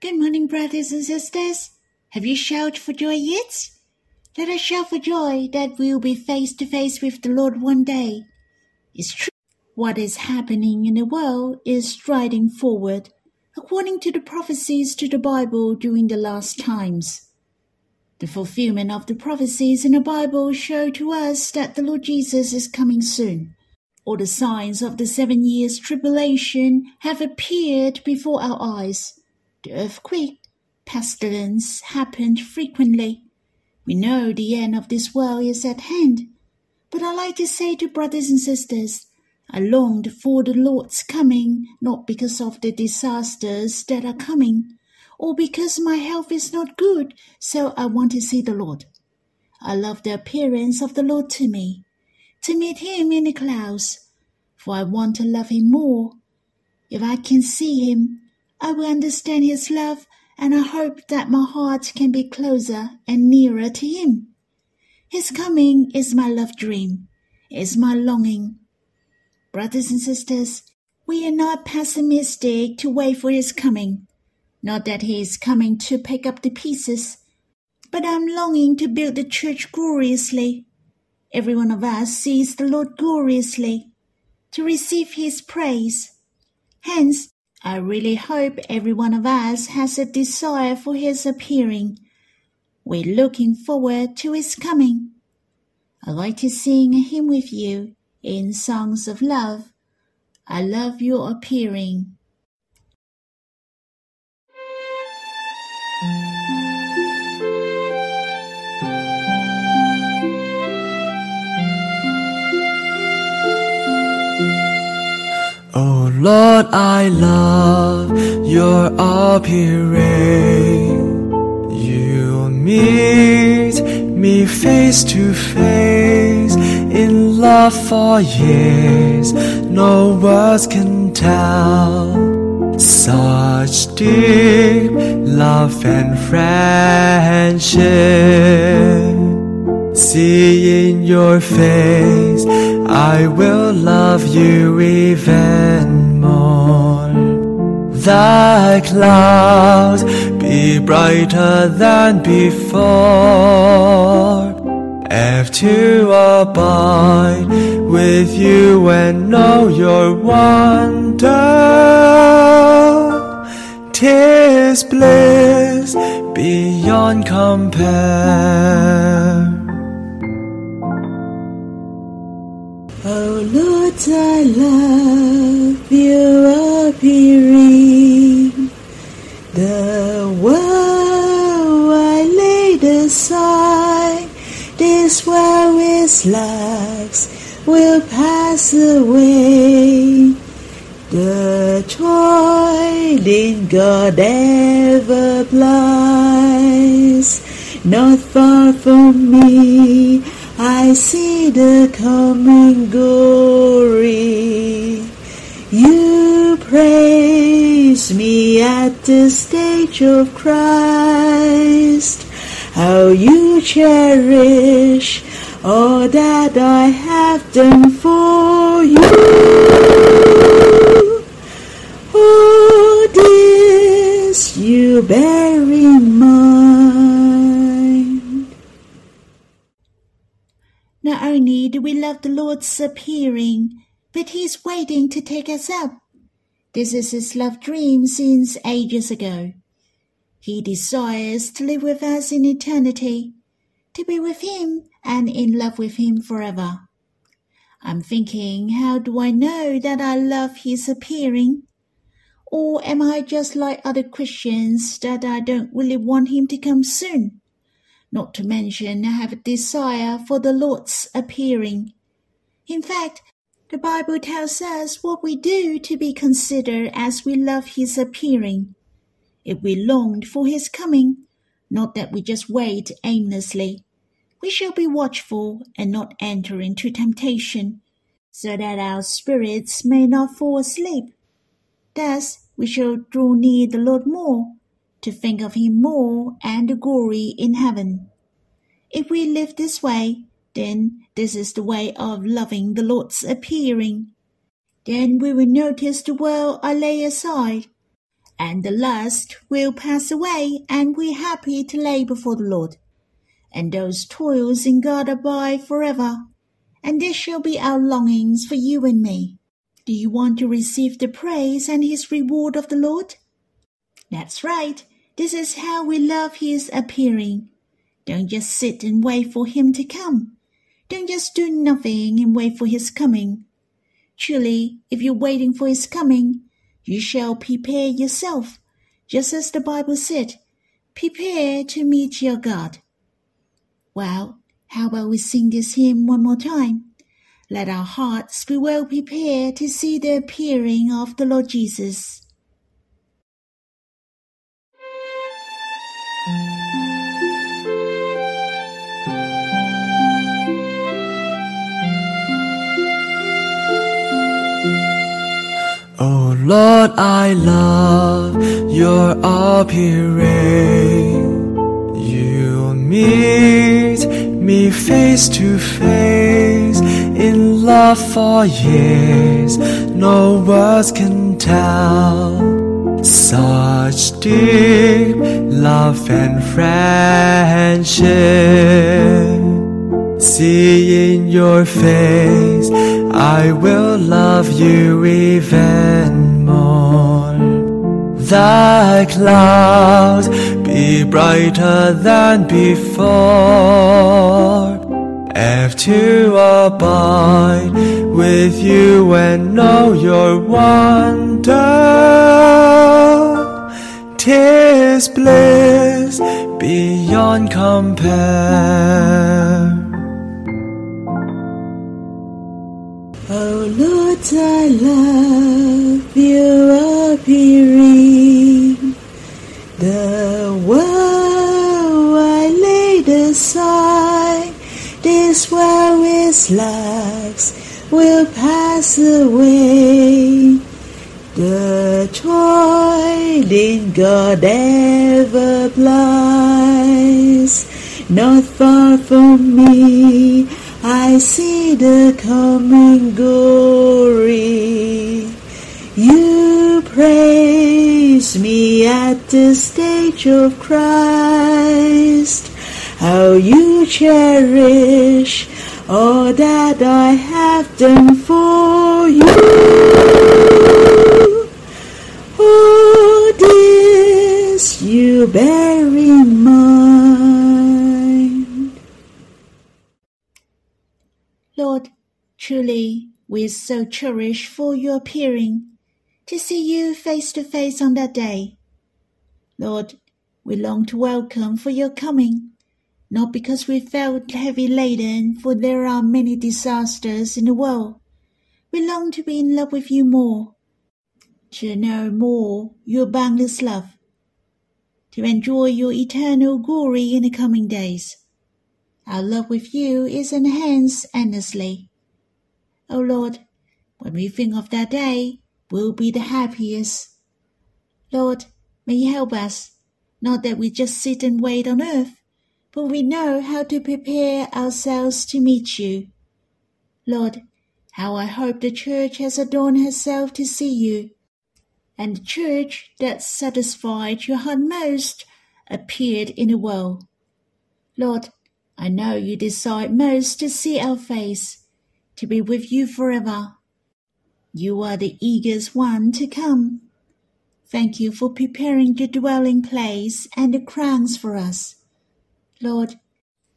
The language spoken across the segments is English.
Good morning, brothers and sisters. Have you shouted for joy yet? Let us shout for joy that we'll be face to face with the Lord one day. It's true. What is happening in the world is striding forward, according to the prophecies to the Bible during the last times. The fulfillment of the prophecies in the Bible show to us that the Lord Jesus is coming soon. All the signs of the seven years tribulation have appeared before our eyes. The earthquake, pestilence happened frequently. We know the end of this world is at hand. But I like to say to brothers and sisters, I longed for the Lord's coming, not because of the disasters that are coming, or because my health is not good, so I want to see the Lord. I love the appearance of the Lord to me, to meet him in the clouds, for I want to love him more. If I can see him, I will understand his love, and I hope that my heart can be closer and nearer to him. His coming is my love dream, is my longing. Brothers and sisters, we are not pessimistic to wait for his coming. Not that he is coming to pick up the pieces, but I'm longing to build the church gloriously. Every one of us sees the Lord gloriously, to receive his praise. Hence, I really hope every one of us has a desire for his appearing. We're looking forward to his coming. I'd like to sing a hymn with you in songs of love. I love your appearing. Lord, I love your appearing. You meet me face to face in love for years. No words can tell such deep love and friendship. Seeing your face I will love you even. The clouds be brighter than before. If to abide with you and know your wonder, tis bliss beyond compare. Lord, I love your appearing. The world I laid aside, this world is lacks will pass away. The toiling God ever plies, not far from me. I see the coming glory. You praise me at the stage of Christ. How you cherish all that I have done for you. All this you bear do we love the Lord's appearing, but He's waiting to take us up. This is His love dream since ages ago. He desires to live with us in eternity, to be with Him and in love with Him forever. I'm thinking, how do I know that I love His appearing? Or am I just like other Christians that I don't really want Him to come soon? Not to mention, have a desire for the Lord's appearing. In fact, the Bible tells us what we do to be considered as we love His appearing. If we longed for His coming, not that we just wait aimlessly, we shall be watchful and not enter into temptation, so that our spirits may not fall asleep. Thus we shall draw near the Lord more, to think of Him more and the glory in heaven. If we live this way, then this is the way of loving the Lord's appearing. Then we will notice the world I lay aside, and the lust will pass away, and we're happy to lay before the Lord. And those toils in God abide forever, and this shall be our longings for you and me. Do you want to receive the praise and his reward of the Lord? That's right. This is how we love his appearing. Don't just sit and wait for him to come. Don't just do nothing and wait for his coming. Truly, if you're waiting for his coming, you shall prepare yourself, just as the Bible said, prepare to meet your God. Well, how about we sing this hymn one more time? Let our hearts be well prepared to see the appearing of the Lord Jesus. Lord, I love your appearing. You meet me face to face in love for years. No words can tell such deep love and friendship. Seeing your face, I will love you even. The clouds be brighter than before. If to abide with you and know your wonder, tis bliss beyond compare. Oh Lord, I love your appearing. Is lacks will pass away. The toil in God ever plies, not far from me. I see the coming glory. You praise me at the stage of Christ. How you cherish all that I have done for you. All this you bear in mind. Lord, truly we so cherish for your appearing, to see you face to face on that day. Lord, we long to welcome for your coming, not because we felt heavy laden, for there are many disasters in the world. We long to be in love with you more, to know more your boundless love, to enjoy your eternal glory in the coming days. Our love with you is enhanced endlessly. O Lord, when we think of that day, we'll be the happiest. Lord, may you help us, not that we just sit and wait on earth, but we know how to prepare ourselves to meet you. Lord, how I hope the church has adorned herself to see you, and the church that satisfied your heart most appeared in the world. Lord, I know you desire most to see our face, to be with you forever. You are the eagerest one to come. Thank you for preparing the dwelling place and the crowns for us. Lord,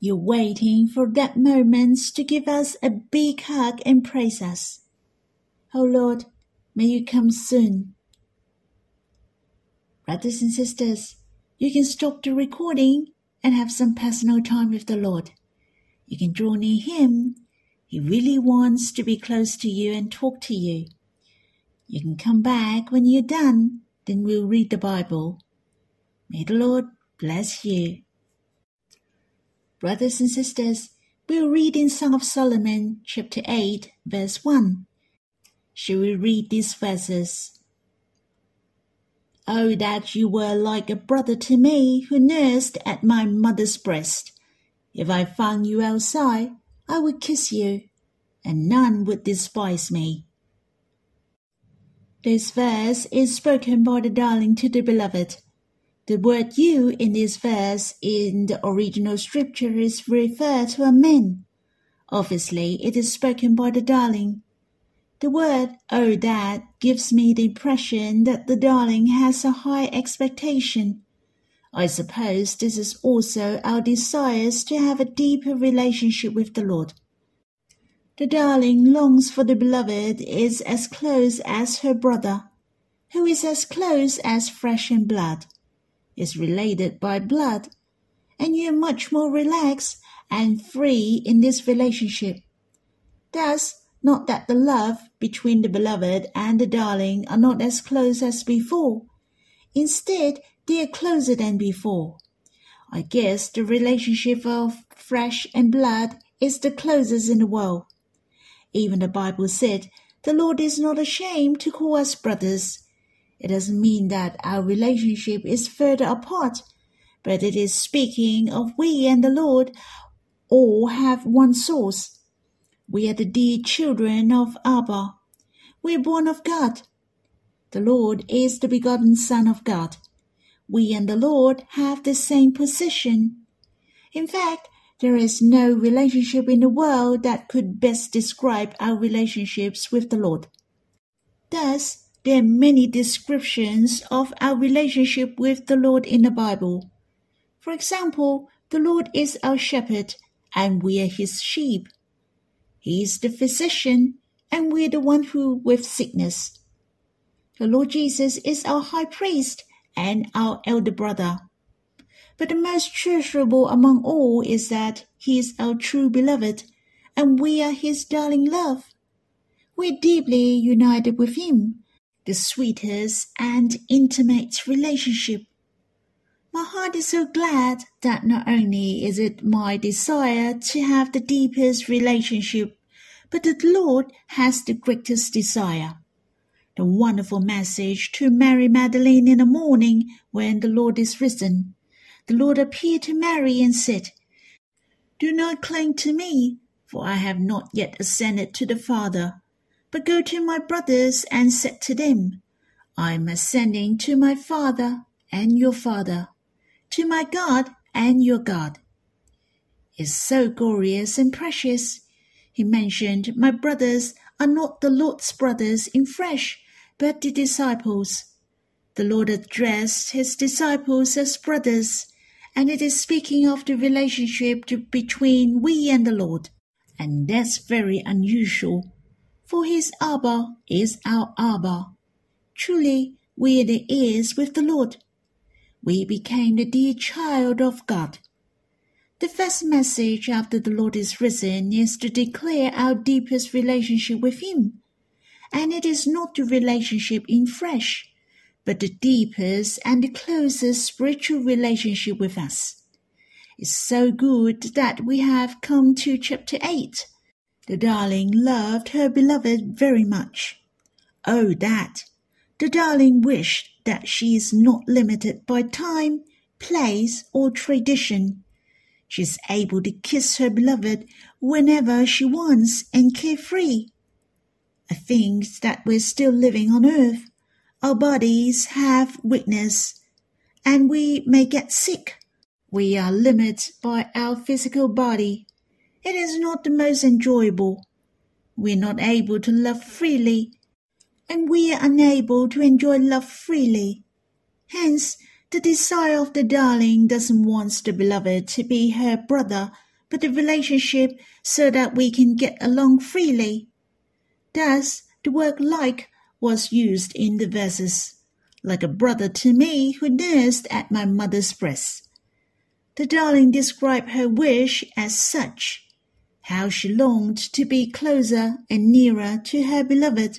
you're waiting for that moment to give us a big hug and praise us. Oh Lord, may you come soon. Brothers and sisters, you can stop the recording and have some personal time with the Lord. You can draw near Him. He really wants to be close to you and talk to you. You can come back when you're done, then we'll read the Bible. May the Lord bless you. Brothers and sisters, we'll read in Song of Solomon, chapter 8, verse 1. Shall we read these verses? Oh, that you were like a brother to me who nursed at my mother's breast. If I found you outside, I would kiss you, and none would despise me. This verse is spoken by the darling to the beloved. The word you in this verse in the original scripture is referred to a man. Obviously, it is spoken by the darling. The word oh that" gives me the impression that the darling has a high expectation. I suppose this is also our desires to have a deeper relationship with the Lord. The darling longs for the beloved is as close as her brother, who is as close as flesh and blood, is related by blood, and you are much more relaxed and free in this relationship. Thus, not that the love between the beloved and the darling are not as close as before. Instead, they are closer than before. I guess the relationship of flesh and blood is the closest in the world. Even the Bible said, The Lord is not ashamed to call us brothers. It doesn't mean that our relationship is further apart, but it is speaking of we and the Lord all have one source. We are the dear children of Abba. We are born of God. The Lord is the begotten Son of God. We and the Lord have the same position. In fact, there is no relationship in the world that could best describe our relationships with the Lord. Thus, there are many descriptions of our relationship with the Lord in the Bible. For example, the Lord is our shepherd, and we are his sheep. He is the physician, and we are the one who with sickness. The Lord Jesus is our high priest and our elder brother. But the most treasurable among all is that he is our true beloved, and we are his darling love. We are deeply united with him, the sweetest and intimate relationship. My heart is so glad that not only is it my desire to have the deepest relationship, but that the Lord has the greatest desire. The wonderful message to Mary Magdalene in the morning when the Lord is risen the Lord appeared to Mary and said, Do not cling to me, for I have not yet ascended to the Father, but go to my brothers and said to them, I am ascending to my Father and your Father, to my God and your God. It's so glorious and precious. He mentioned, My brothers are not the Lord's brothers in flesh, but the disciples. The Lord addressed his disciples as brothers and it is speaking of the relationship to, between we and the Lord. And that's very unusual, for his Abba is our Abba. Truly, we are the heirs with the Lord. We became the dear child of God. The first message after the Lord is risen is to declare our deepest relationship with Him. And it is not the relationship in flesh, but the deepest and the closest spiritual relationship with us. It's so good that we have come to chapter 8. The darling loved her beloved very much. Oh, that! The darling wished that she is not limited by time, place, or tradition. She is able to kiss her beloved whenever she wants and carefree. I think that we're still living on earth our bodies have weakness and we may get sick. We are limited by our physical body. It is not the most enjoyable. We are not able to love freely, and we are unable to enjoy love freely. Hence, the desire of the darling doesn't want the beloved to be her brother, but the relationship so that we can get along freely. Thus, the word like was used in the verses, like a brother to me who nursed at my mother's breast. The darling described her wish as such, how she longed to be closer and nearer to her beloved.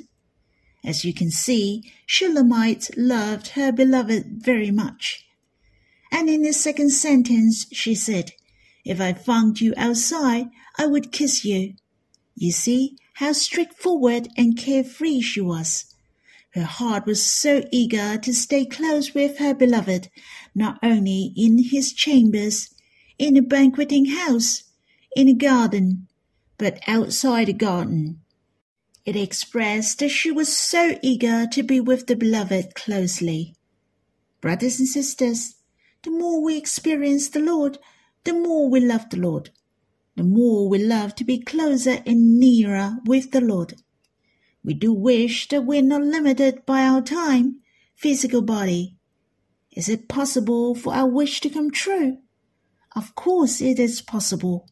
As you can see, Shulamite loved her beloved very much. And in the second sentence she said, If I found you outside, I would kiss you. You see how straightforward and carefree she was. Her heart was so eager to stay close with her beloved, not only in his chambers, in a banqueting house, in a garden, but outside a garden. It expressed that she was so eager to be with the beloved closely. Brothers and sisters, the more we experience the Lord, the more we love the Lord. The more we love to be closer and nearer with the Lord. We do wish that we're not limited by our time, physical body. Is it possible for our wish to come true? Of course it is possible.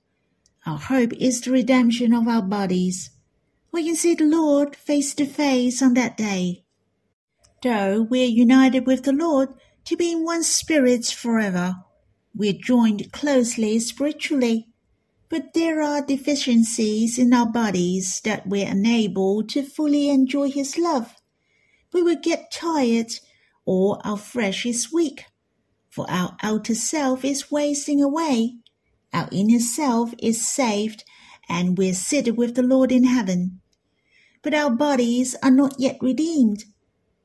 Our hope is the redemption of our bodies. We can see the Lord face to face on that day. Though we are united with the Lord to be in one spirit forever, we are joined closely spiritually. But there are deficiencies in our bodies that we're unable to fully enjoy His love. We will get tired or our flesh is weak for our outer self is wasting away. Our inner self is saved, and we're seated with the Lord in heaven. But our bodies are not yet redeemed.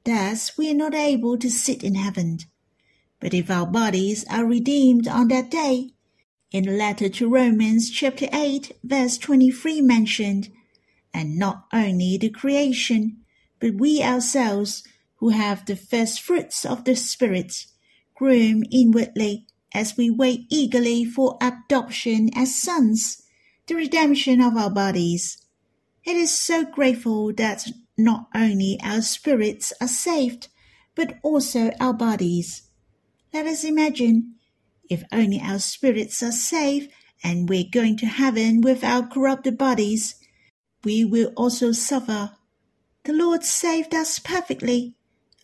Thus, we are not able to sit in heaven. But if our bodies are redeemed on that day, in the letter to Romans chapter 8 verse 23 mentioned, and not only the creation, but we ourselves who have the first fruits of the Spirit, groom inwardly as we wait eagerly for adoption as sons, the redemption of our bodies. It is so grateful that not only our spirits are saved, but also our bodies. Let us imagine if only our spirits are saved and we're going to heaven with our corrupted bodies, we will also suffer. The Lord saved us perfectly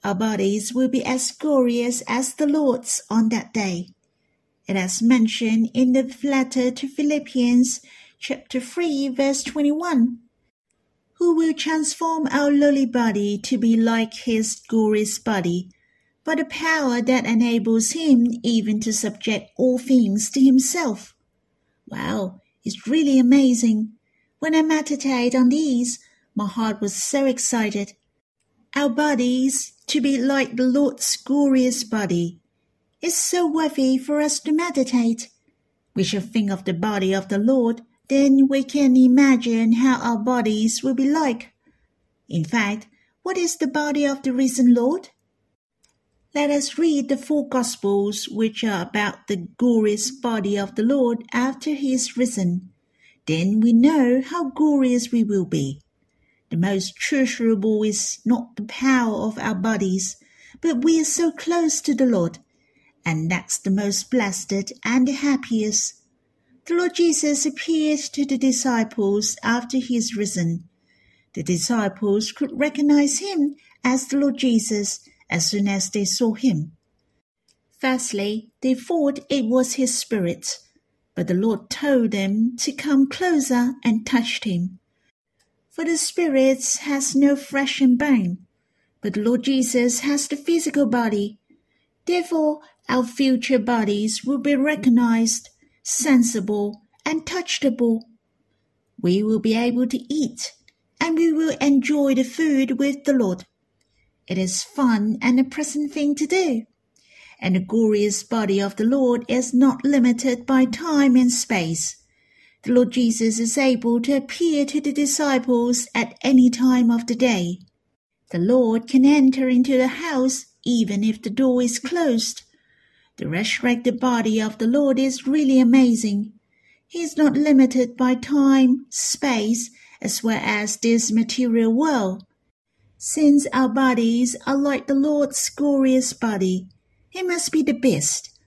our bodies will be as glorious as the Lord's on that day. It is mentioned in the letter to Philippians chapter 3 verse 21. Who will transform our lowly body to be like his glorious body by the power that enables him even to subject all things to himself. Wow, it's really amazing. When I meditate on these, my heart was so excited. Our bodies to be like the Lord's glorious body. Is so worthy for us to meditate. We shall think of the body of the Lord, then we can imagine how our bodies will be like. In fact, what is the body of the risen Lord? Let us read the four Gospels which are about the glorious body of the Lord after he is risen. Then we know how glorious we will be. The most treasurable is not the power of our bodies, but we are so close to the Lord, and that's the most blessed and the happiest. The Lord Jesus appeared to the disciples after he is risen. The disciples could recognize him as the Lord Jesus as soon as they saw him. Firstly, they thought it was his spirit, but the Lord told them to come closer and touched him for the spirit has no flesh and bone, but the Lord Jesus has the physical body. Therefore, our future bodies will be recognized, sensible, and touchable. We will be able to eat, and we will enjoy the food with the Lord. It is fun and a pleasant thing to do. And the glorious body of the Lord is not limited by time and space the Lord Jesus is able to appear to the disciples at any time of the day. The Lord can enter into the house even if the door is closed. The resurrected body of the Lord is really amazing. He is not limited by time, space, as well as this material world. Since our bodies are like the Lord's glorious body, He must be the best.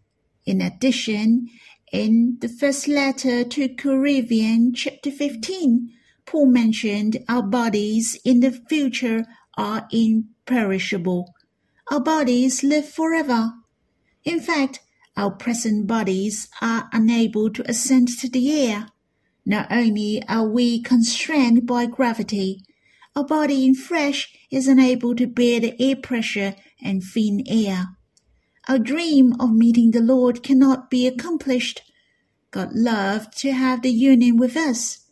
In addition, in the first letter to Corinthians, chapter 15, Paul mentioned our bodies in the future are imperishable. Our bodies live forever. In fact, our present bodies are unable to ascend to the air. Not only are we constrained by gravity, our body in flesh is unable to bear the air pressure and thin air. Our dream of meeting the Lord cannot be accomplished. God loved to have the union with us.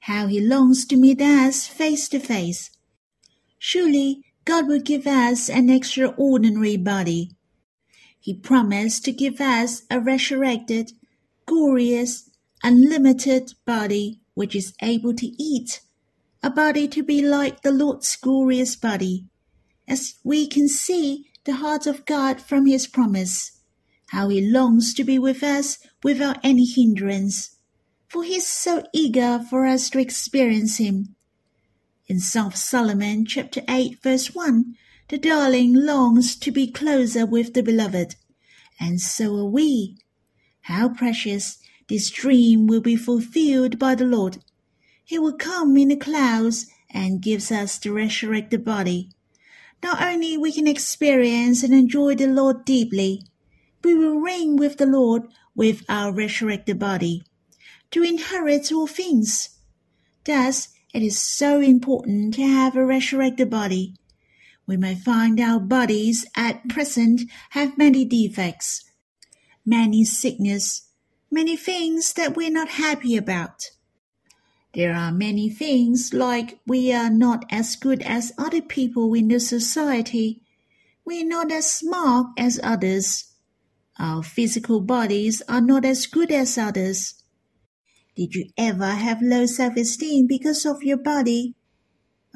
How he longs to meet us face to face. Surely God will give us an extraordinary body. He promised to give us a resurrected, glorious, unlimited body which is able to eat, a body to be like the Lord's glorious body, as we can see the heart of God from his promise, how he longs to be with us without any hindrance, for he is so eager for us to experience him. In of Solomon chapter 8 verse 1, the darling longs to be closer with the beloved, and so are we. How precious this dream will be fulfilled by the Lord he will come in the clouds and gives us the resurrected body. Not only we can experience and enjoy the Lord deeply, we will reign with the Lord with our resurrected body to inherit all things. Thus, it is so important to have a resurrected body. We may find our bodies at present have many defects, many sickness, many things that we're not happy about. There are many things like we are not as good as other people in the society. We are not as smart as others. Our physical bodies are not as good as others. Did you ever have low self-esteem because of your body?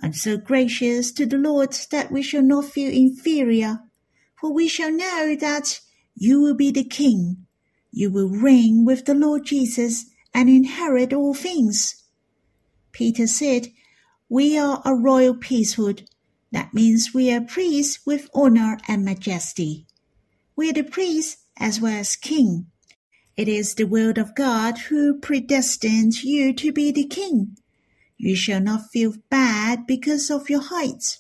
I'm so gracious to the Lord that we shall not feel inferior, for we shall know that you will be the King. You will reign with the Lord Jesus and inherit all things. Peter said, We are a royal priesthood. That means we are priests with honor and majesty. We are the priests as well as king. It is the will of God who predestined you to be the king. You shall not feel bad because of your height,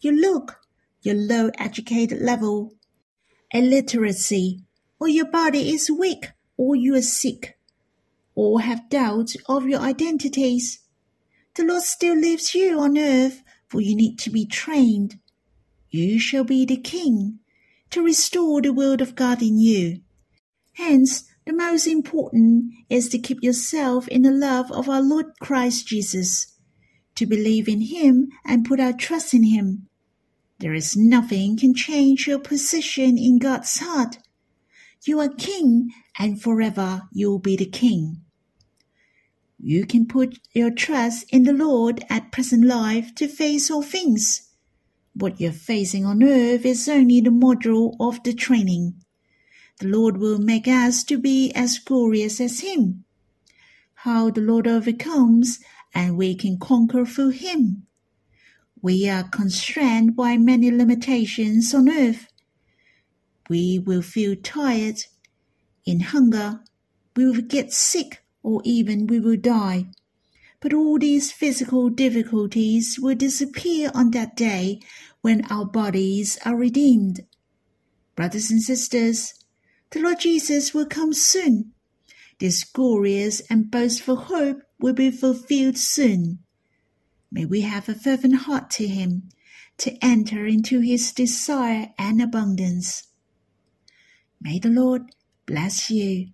your look, your low educated level, illiteracy, or your body is weak, or you are sick, or have doubt of your identities. The Lord still leaves you on earth, for you need to be trained. You shall be the king, to restore the word of God in you. Hence, the most important is to keep yourself in the love of our Lord Christ Jesus, to believe in Him and put our trust in Him. There is nothing can change your position in God's heart. You are king, and forever you will be the king. You can put your trust in the Lord at present life to face all things. What you're facing on earth is only the module of the training. The Lord will make us to be as glorious as Him. How the Lord overcomes and we can conquer through Him. We are constrained by many limitations on earth. We will feel tired, in hunger, we will get sick or even we will die. But all these physical difficulties will disappear on that day when our bodies are redeemed. Brothers and sisters, the Lord Jesus will come soon. This glorious and boastful hope will be fulfilled soon. May we have a fervent heart to Him to enter into His desire and abundance. May the Lord bless you.